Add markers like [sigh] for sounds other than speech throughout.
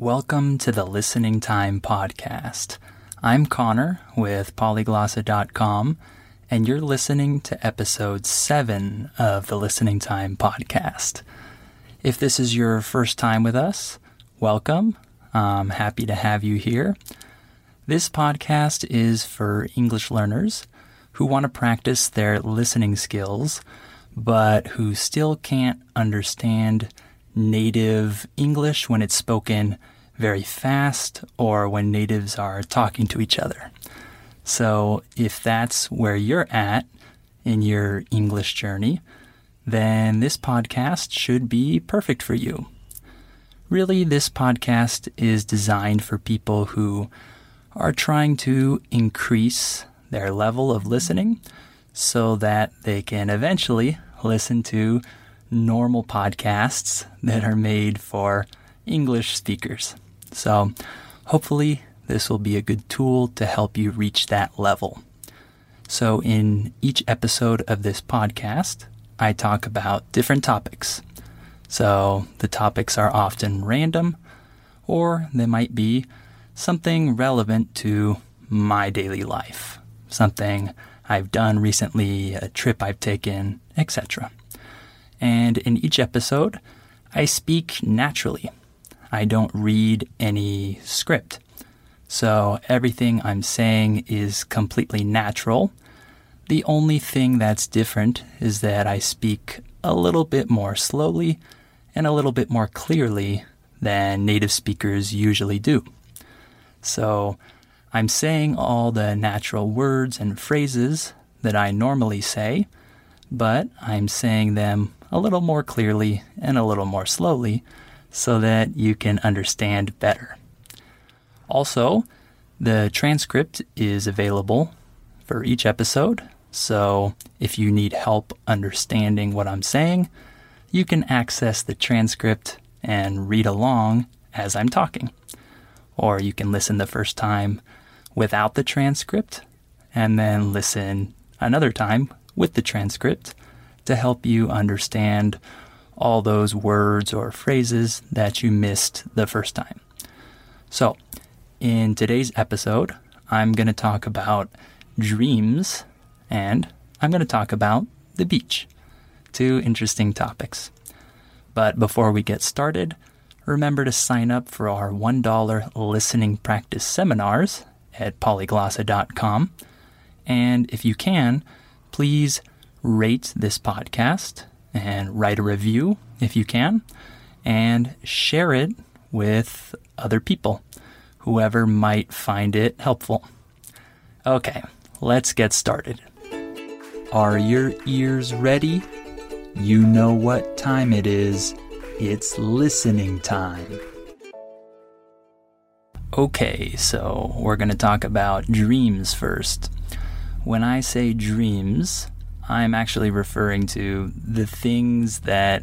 Welcome to the Listening Time Podcast. I'm Connor with polyglossa.com, and you're listening to episode 7 of the Listening Time Podcast. If this is your first time with us, welcome. I'm happy to have you here. This podcast is for English learners who want to practice their listening skills, but who still can't understand native English when it's spoken very fast or when natives are talking to each other. So, if that's where you're at in your English journey, then this podcast should be perfect for you. Really, this podcast is designed for people who are trying to increase their level of listening so that they can eventually listen to normal podcasts that are made for English speakers. So, hopefully, this will be a good tool to help you reach that level. So, in each episode of this podcast, I talk about different topics. So, the topics are often random, or they might be something relevant to my daily life, something I've done recently, a trip I've taken, etc and in each episode, I speak naturally. I don't read any script. So everything I'm saying is completely natural. The only thing that's different is that I speak a little bit more slowly and a little bit more clearly than native speakers usually do. So I'm saying all the natural words and phrases that I normally say, but I'm saying them a little more clearly and a little more slowly so that you can understand better. Also, the transcript is available for each episode, so if you need help understanding what I'm saying, you can access the transcript and read along as I'm talking. Or you can listen the first time without the transcript and then listen another time with the transcript to help you understand all those words or phrases that you missed the first time. So, in today's episode, I'm going to talk about dreams and I'm going to talk about the beach. Two interesting topics. But before we get started, remember to sign up for our $1 listening practice seminars at polyglossa.com. And if you can, please rate this podcast and write a review if you can, and share it with other people, whoever might find it helpful. Okay, let's get started. Are your ears ready? You know what time it is. It's listening time. Okay, so we're going to talk about dreams first. When I say dreams, I'm actually referring to the things that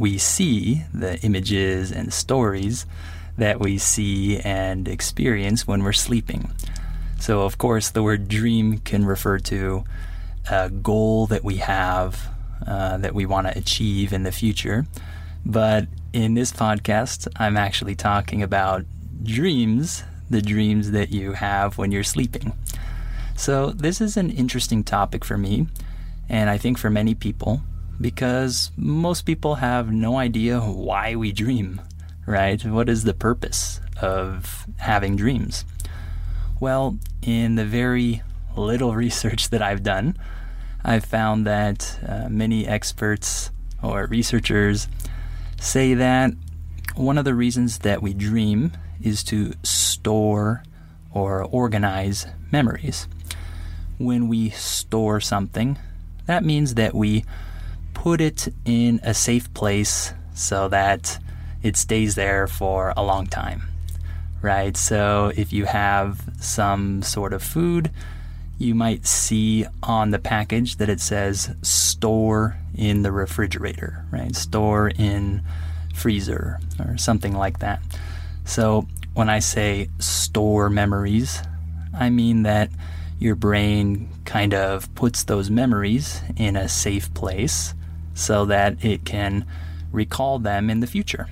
we see, the images and stories that we see and experience when we're sleeping. So, of course, the word dream can refer to a goal that we have uh, that we want to achieve in the future. But in this podcast, I'm actually talking about dreams, the dreams that you have when you're sleeping. So, this is an interesting topic for me, and I think for many people, because most people have no idea why we dream, right? What is the purpose of having dreams? Well, in the very little [laughs] research that I've done, I've found that uh, many experts or researchers say that one of the reasons that we dream is to store or organize memories. When we store something, that means that we put it in a safe place so that it stays there for a long time. Right? So if you have some sort of food, you might see on the package that it says store in the refrigerator, right? Store in freezer or something like that. So when I say store memories, I mean that your brain kind of puts those memories in a safe place so that it can recall them in the future.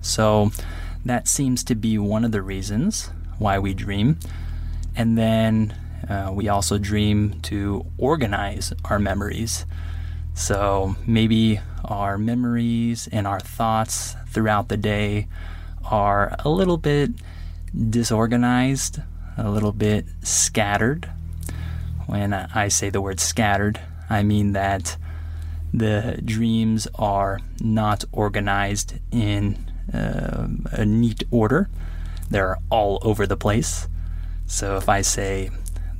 So that seems to be one of the reasons why we dream. And then uh, we also dream to organize our memories. So maybe our memories and our thoughts throughout the day are a little bit disorganized, a little bit scattered. When I say the word scattered, I mean that the dreams are not organized in uh, a neat order. They're all over the place. So if I say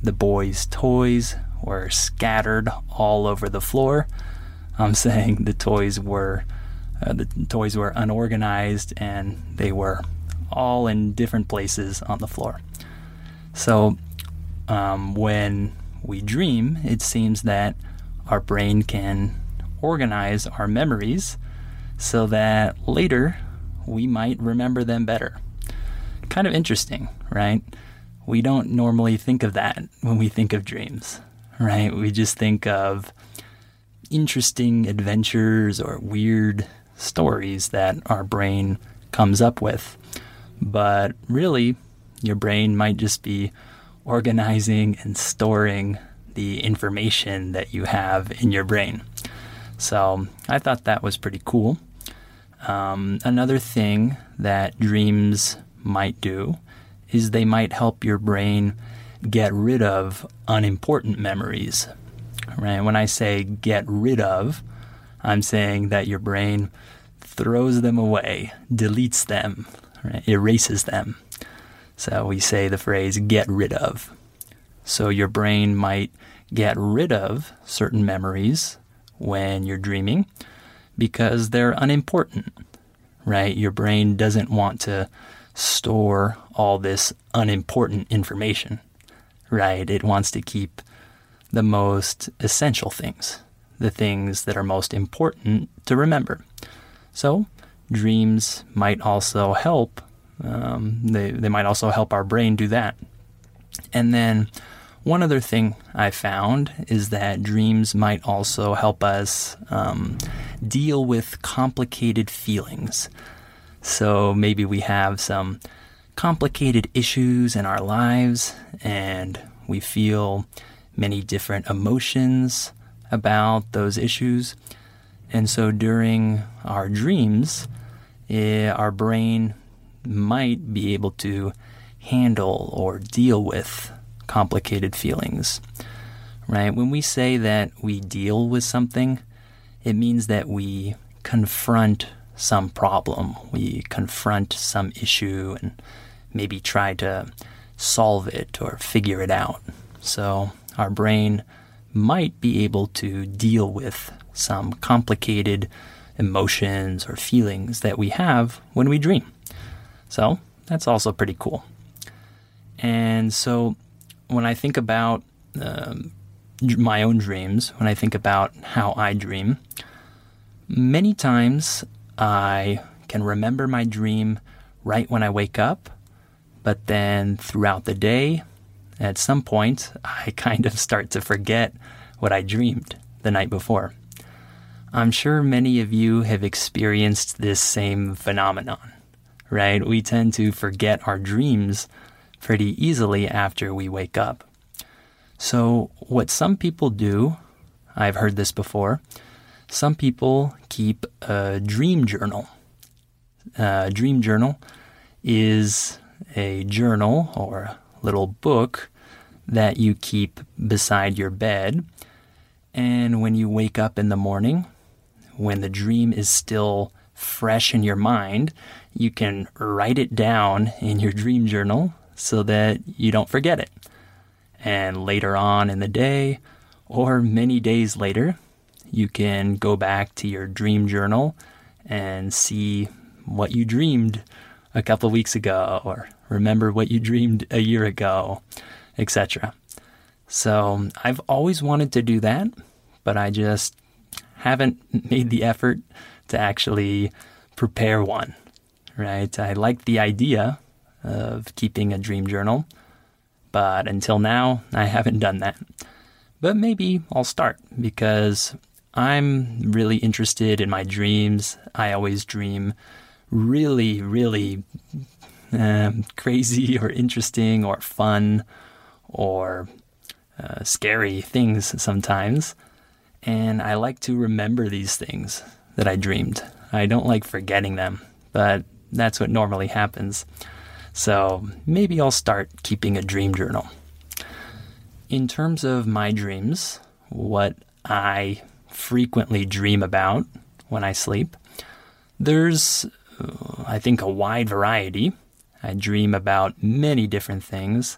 the boys' toys were scattered all over the floor, I'm [laughs] saying the toys were uh, the toys were unorganized and they were all in different places on the floor. So um, when we dream, it seems that our brain can organize our memories so that later we might remember them better. Kind of interesting, right? We don't normally think of that when we think of dreams, right? We just think of interesting adventures or weird stories that our brain comes up with. But really, your brain might just be organizing and storing the information that you have in your brain. So I thought that was pretty cool. Um, another thing that dreams might do is they might help your brain get rid of unimportant memories. Right? When I say get rid of, I'm saying that your brain throws them away, deletes them, right? erases them. So we say the phrase get rid of. So your brain might get rid of certain memories when you're dreaming because they're unimportant, right? Your brain doesn't want to store all this unimportant information, right? It wants to keep the most essential things, the things that are most important to remember. So, dreams might also help. Um, they, they might also help our brain do that. And then, one other thing I found is that dreams might also help us um, deal with complicated feelings. So maybe we have some complicated issues in our lives and we feel many different emotions about those issues. And so during our dreams, eh, our brain might be able to handle or deal with complicated feelings. Right? When we say that we deal with something, it means that we confront some problem, we confront some issue, and maybe try to solve it or figure it out. So our brain might be able to deal with some complicated emotions or feelings that we have when we dream. So that's also pretty cool. And so when I think about um, my own dreams, when I think about how I dream, many times I can remember my dream right when I wake up, but then throughout the day, at some point, I [laughs] kind of start to forget what I dreamed the night before. I'm sure many of you have experienced this same phenomenon, right? We tend to forget our dreams pretty easily after we wake up. So, what some people do, I've heard this before, some people keep a dream journal. A dream journal is a journal or a little book that you keep beside your bed. And when you wake up in the morning, when the dream is still fresh in your mind, you can write it down in your dream journal so that you don't forget it. And later on in the day, or many days later, you can go back to your dream journal and see what you dreamed a couple of weeks ago, or remember what you dreamed a year ago, etc. So I've always wanted to do that, but I just haven't made the effort to actually prepare one, right? I like the idea of keeping a dream journal, but until now, I haven't done that. But maybe I'll start because I'm really interested in my dreams. I always dream really, really um, [laughs] crazy or interesting or fun or uh, scary things sometimes. And I like to remember these things that I dreamed. I don't like forgetting them, but that's what normally happens. So maybe I'll start keeping a dream journal. In terms of my dreams, what I frequently dream about when I sleep, there's, uh, I think, a wide variety. I dream about many different things.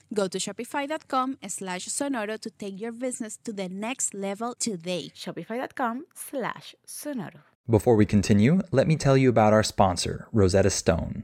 Go to shopify.com slash sonoro to take your business to the next level today. Shopify.com slash sonoro. Before we continue, let me tell you about our sponsor, Rosetta Stone.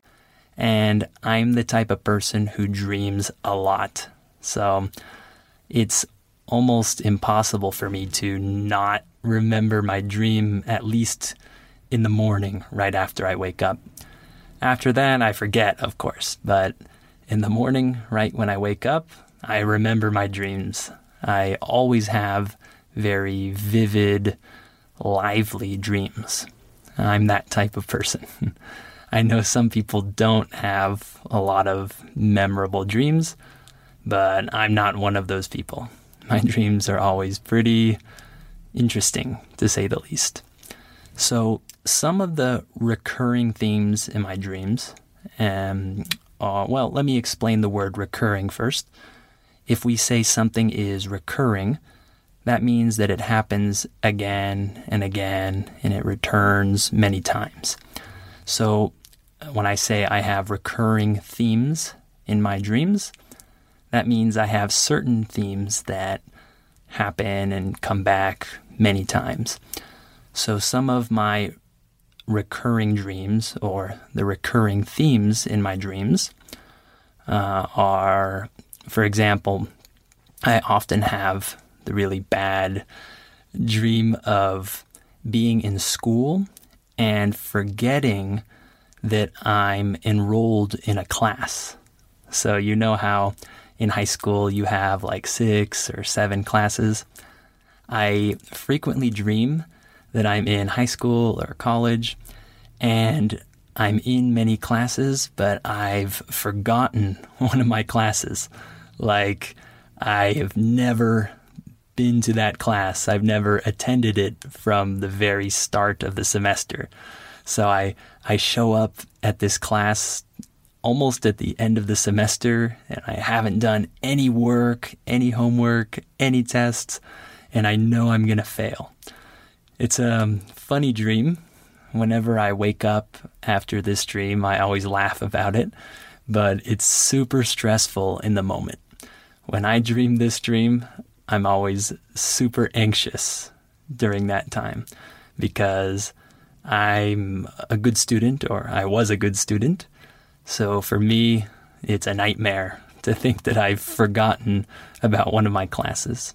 and I'm the type of person who dreams a lot. So it's almost impossible for me to not remember my dream at least in the morning right after I wake up. After that, I forget, of course, but in the morning, right when I wake up, I remember my dreams. I always have very vivid, lively dreams. I'm that type of person. [laughs] I know some people don't have a lot of memorable dreams, but I'm not one of those people. My [laughs] dreams are always pretty interesting, to say the least. So, some of the recurring themes in my dreams, um, uh, well, let me explain the word recurring first. If we say something is recurring, that means that it happens again and again and it returns many times. So, when I say I have recurring themes in my dreams, that means I have certain themes that happen and come back many times. So some of my recurring dreams or the recurring themes in my dreams uh, are, for example, I often have the really bad dream of being in school and forgetting that I'm enrolled in a class. So, you know how in high school you have like six or seven classes? I frequently dream that I'm in high school or college and I'm in many classes, but I've forgotten [laughs] one of my classes. Like, I have never been to that class, I've never attended it from the very start of the semester. So I, I show up at this class almost at the end of the semester and I haven't done any work, any homework, any tests, and I know I'm going to fail. It's a um, funny dream. Whenever I wake up after this dream, I always laugh about it, but it's super stressful in the moment. When I dream this dream, I'm always super anxious during that time because I'm a good student, or I was a good student. So for me, it's a nightmare [laughs] to think that I've forgotten about one of my classes.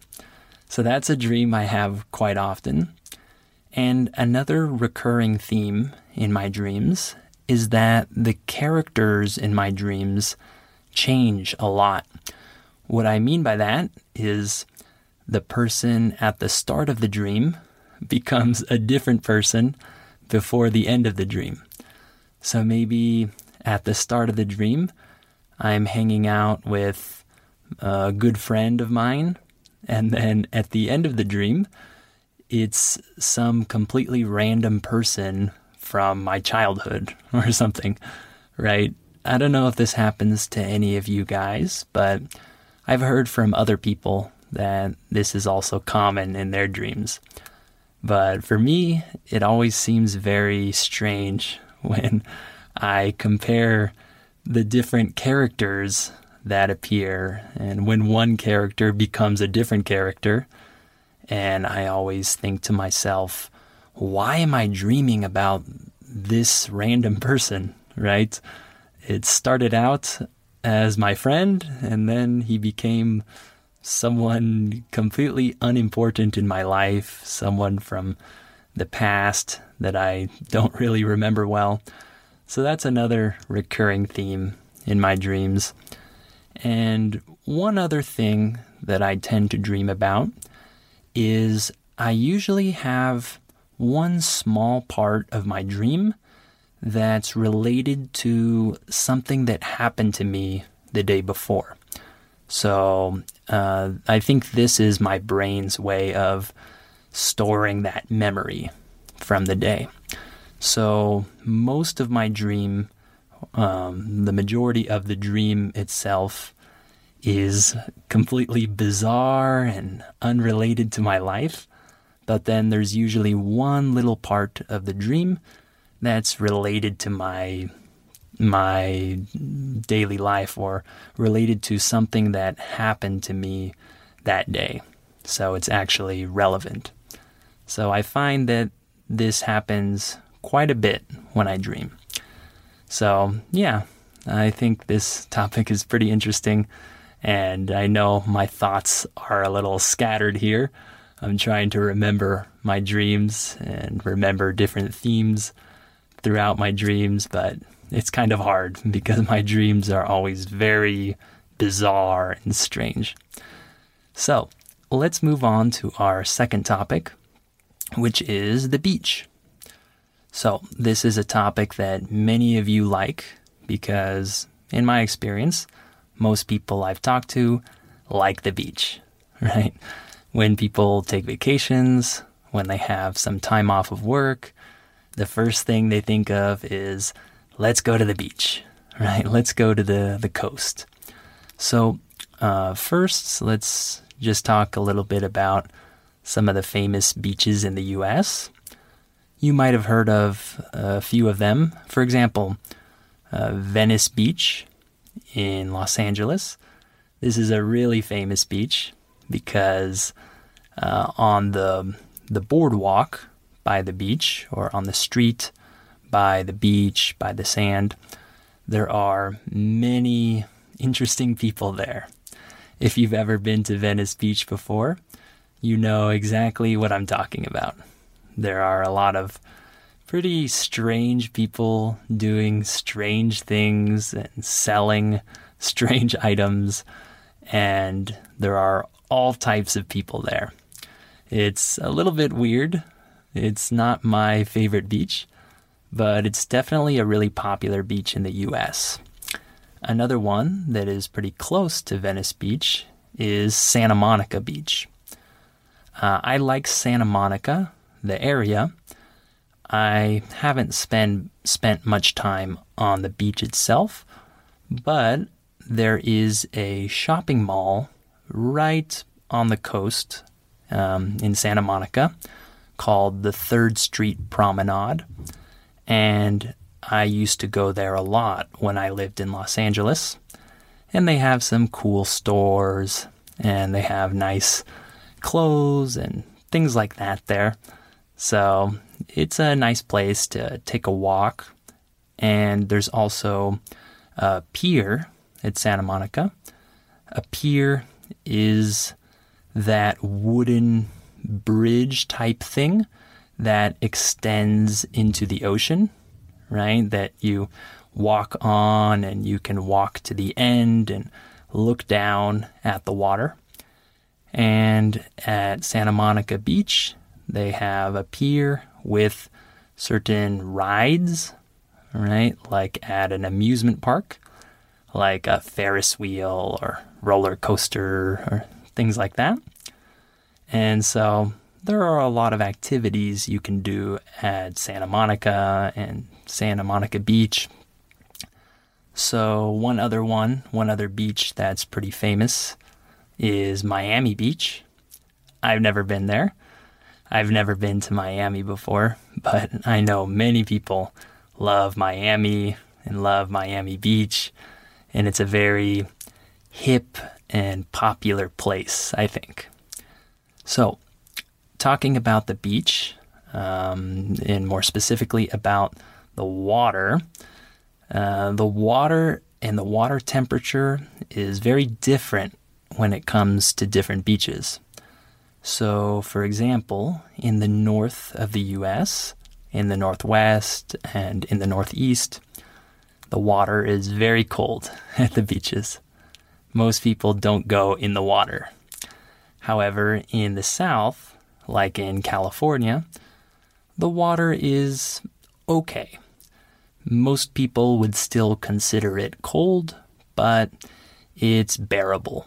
So that's a dream I have quite often. And another recurring theme in my dreams is that the characters in my dreams change a lot. What I mean by that is the person at the start of the dream [laughs] becomes a different person before the end of the dream. So maybe at the start of the dream, I'm hanging out with a good friend of mine, and then at the end of the dream, it's some completely random person from my childhood [laughs] or something, right? I don't know if this happens to any of you guys, but I've heard from other people that this is also common in their dreams. But for me, it always seems very strange [laughs] when I compare the different characters that appear and when one character becomes a different character. And I always think to myself, why am I dreaming about this random [laughs] person, right? It started out as my friend, and then he became someone completely unimportant in my life, someone from the past that I don't really remember well. So that's another recurring theme in my dreams. And one other thing that I tend to dream about is I usually have one small part of my dream that's related to something that happened to me the day before. So uh, I think this is my brain's way of storing that memory from the day. So most of my dream, Um, the majority of the dream itself is completely bizarre and unrelated to my life. But then there's usually one little part of the dream that's related to my my daily life or related to something that happened to me that day. So it's actually relevant. So I find that this happens quite a bit when I dream. So, yeah, I think this topic is pretty interesting. And I know my thoughts are a little scattered here. I'm trying to remember my dreams and remember different themes throughout my dreams, but it's kind of hard [laughs] because my dreams are always very bizarre and strange. So, let's move on to our second topic, which is the beach. So, this is a topic that many of you like because, in my experience, most people I've talked to like the beach, [laughs] right? When people take vacations, when they have some time off of work, the first thing they think of is let's go to the beach, [laughs] right? Let's go to the, the coast. So, uh, first, let's just talk a little bit about some of the famous beaches in the US. You might have heard of a few of them. For example, uh, Venice Beach in Los Angeles. This is a really famous beach because uh, on the the boardwalk by the beach or on the street by the beach by the sand, there are many interesting people there. If you've ever been to Venice Beach before, you know exactly what I'm talking about. There are a lot of pretty strange people doing strange things and selling [laughs] strange items, and there are all types of people there. It's a little bit weird. It's not my favorite beach, but it's definitely a really popular beach in the US. Another one that is pretty close to Venice Beach is Santa Monica Beach. Uh, I like Santa Monica, the area. I haven't spent spent much time on the beach itself, but there is a shopping mall right on the coast um, in Santa Monica called the Third Street Promenade, and I used to go there a lot when I lived in Los Angeles. And they have some cool stores, and they have nice clothes and things like that there. So it's a nice place to take a walk. And there's also a pier at Santa Monica. A pier is that wooden bridge type thing that extends into the ocean, right? That you walk on and you can walk to the end and look down at the water. And at Santa Monica Beach, they have a pier with certain rides, right? Like at an amusement park, like a Ferris wheel or roller coaster or things like that. And so there are a lot of activities you can do at Santa Monica and Santa Monica Beach. So, one other one, one other beach that's pretty famous is Miami Beach. I've never been there. I've never been to Miami before, [laughs] but I know many people love Miami and love Miami Beach, and it's a very hip and popular place, I think. So, talking about the beach, um, and more specifically about the water, uh, the water and the water temperature is very different when it comes to different beaches. So, for example, in the north of the US, in the northwest, and in the northeast, the water is very cold [laughs] at the beaches. Most people don't go in the water. However, in the south, like in California, the water is okay. Most people would still consider it cold, but it's bearable.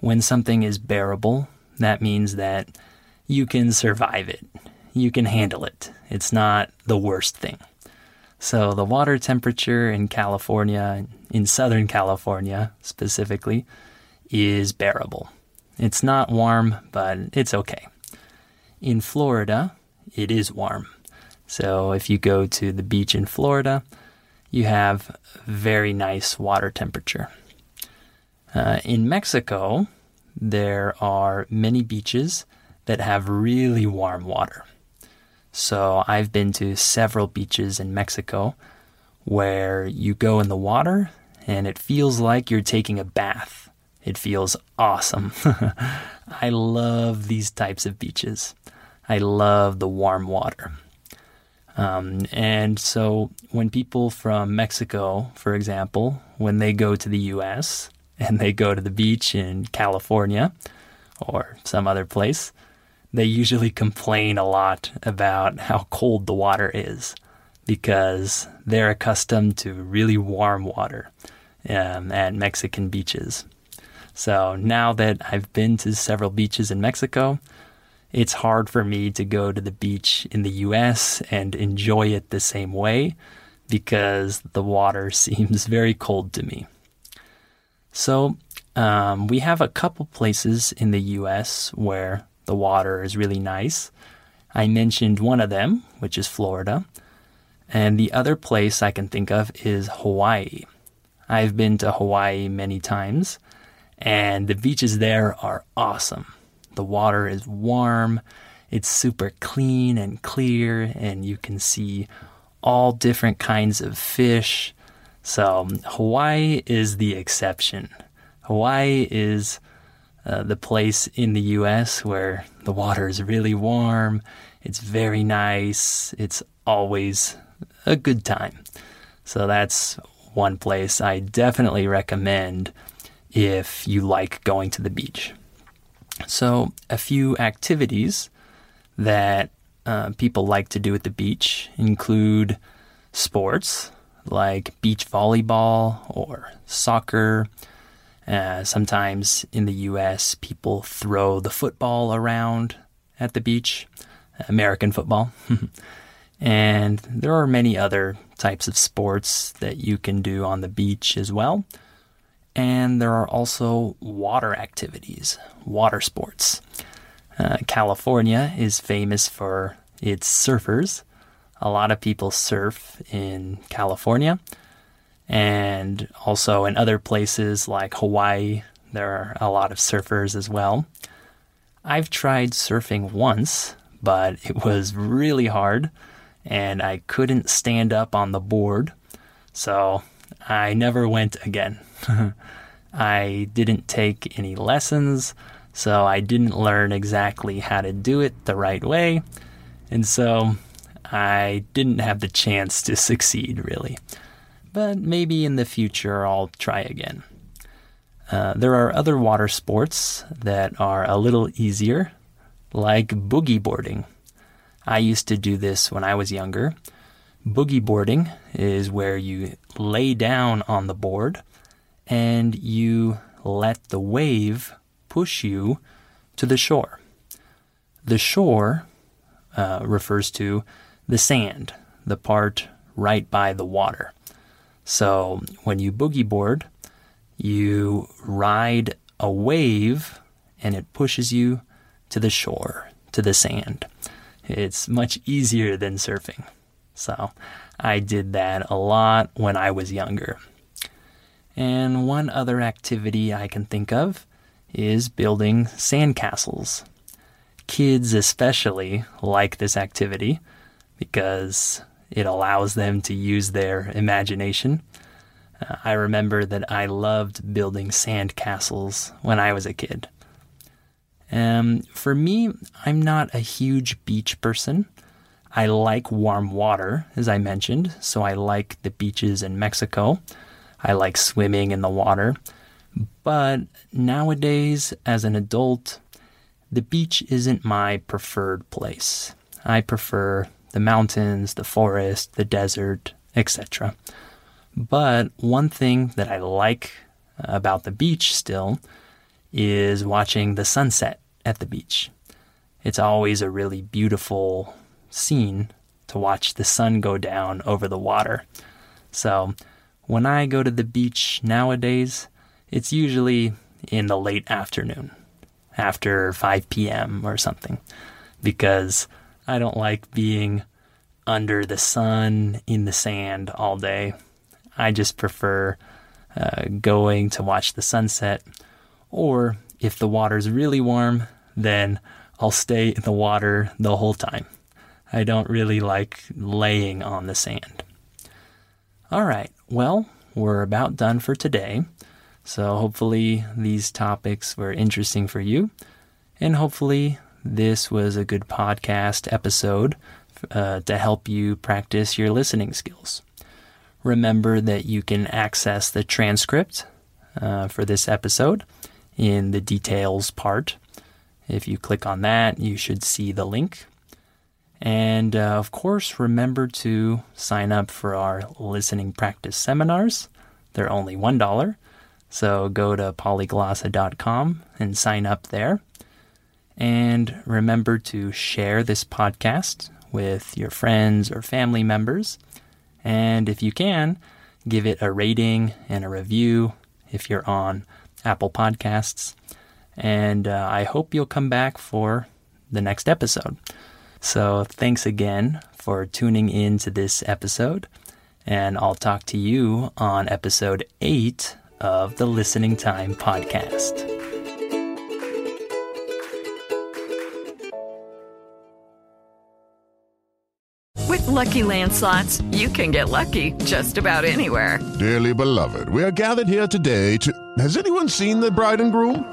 When something is bearable, that means that you can survive it. You can handle it. It's not the worst thing. So the water temperature in California, in Southern California specifically, is bearable. It's not warm, but it's okay. In Florida, it is warm. So if you go to the beach in Florida, you have very nice water temperature. Uh, in Mexico, there are many beaches that have really warm water. So I've been to several beaches in Mexico where you go in the water and it feels like you're taking a bath. It feels awesome. [laughs] I love these types of beaches. I love the warm water. Um, and so when people from Mexico, for example, when they go to the US [laughs] and they go to the beach in California or some other place, they usually [laughs] complain a lot about how cold the water is because they're accustomed to really warm water um, at Mexican beaches. So now that I've been to several beaches in Mexico, it's hard for me to go to the beach in the US and enjoy it the same way because the water [laughs] seems very cold to me. So, um, we have a couple places in the US where the water is really nice. I mentioned one of them, which is Florida. And the other place I can think of is Hawaii. I've been to Hawaii many times, and the beaches there are awesome. The water is warm, it's super clean and clear, and you can see all different kinds of fish. So, Hawaii is the exception. Hawaii is uh, the place in the US where the water is really warm, it's very nice, it's always a good time. So that's one place I definitely recommend if you like going to the beach. So, a few activities that uh, people like to do at the beach include sports like beach volleyball or soccer, uh, sometimes in the US, people throw the football around at the beach, American football. [laughs] and there are many other types of sports that you can do on the beach as well. And there are also water activities, water sports. Uh, California is famous for its surfers. A lot of people surf in California. And also in other places like Hawaii, there are a lot of surfers as well. I've tried surfing once, but it was really hard and I couldn't stand up on the board. So I never went again. [laughs] I didn't take any lessons, so I didn't learn exactly how to do it the right way. And so I didn't have the chance to [laughs] succeed, really but maybe in the future I'll try again. Uh, there are other water sports that are a little easier, like boogie boarding. I used to do this when I was younger. Boogie boarding is where you lay down on the board and you let the wave push you to the shore. The shore uh, refers to the sand, the part right by the water. So when you boogie board, you ride a wave and it pushes you to the shore, to the sand. It's much easier than surfing. So I did that a lot when I was younger. And one other activity I can think of is building sandcastles. Kids especially like this activity because it allows them to use their imagination. Uh, I remember that I loved building sand castles when I was a kid. Um, for me, I'm not a huge beach person. I like warm water, as I mentioned, so I like the beaches in Mexico. I like swimming in the water. But nowadays, as an adult, the beach isn't my preferred place. I prefer the mountains, the forest, the desert, etc. But one thing that I like about the beach still is watching the sunset at the beach. It's always a really beautiful scene to watch the sun go down over the water. So when I go to the beach nowadays, it's usually in the late afternoon, after 5 p.m. or something, because I don't like being under the sun in the sand all day. I just prefer uh, going to watch the sunset, or if the water's really warm, then I'll stay in the water the whole time. I don't really like laying on the sand. All right, well, we're about done for today. So hopefully these topics were interesting for you, and hopefully this was a good podcast episode uh, to help you practice your listening skills. Remember that you can access the transcript uh, for this episode in the details part. If you click on that, you should see the link. And uh, of course, remember to sign up for our listening practice seminars. They're only $1. So go to polyglossa.com and sign up there. And remember to share this podcast with your friends or family members. And if you can, give it a rating and a review if you're on Apple Podcasts. And uh, I hope you'll come back for the next episode. So thanks again for tuning in to this episode. And I'll talk to you on episode 8 of the Listening Time Podcast. With Lucky Land slots, you can get lucky just about anywhere. Dearly beloved, we are gathered here today to. Has anyone seen the bride and groom?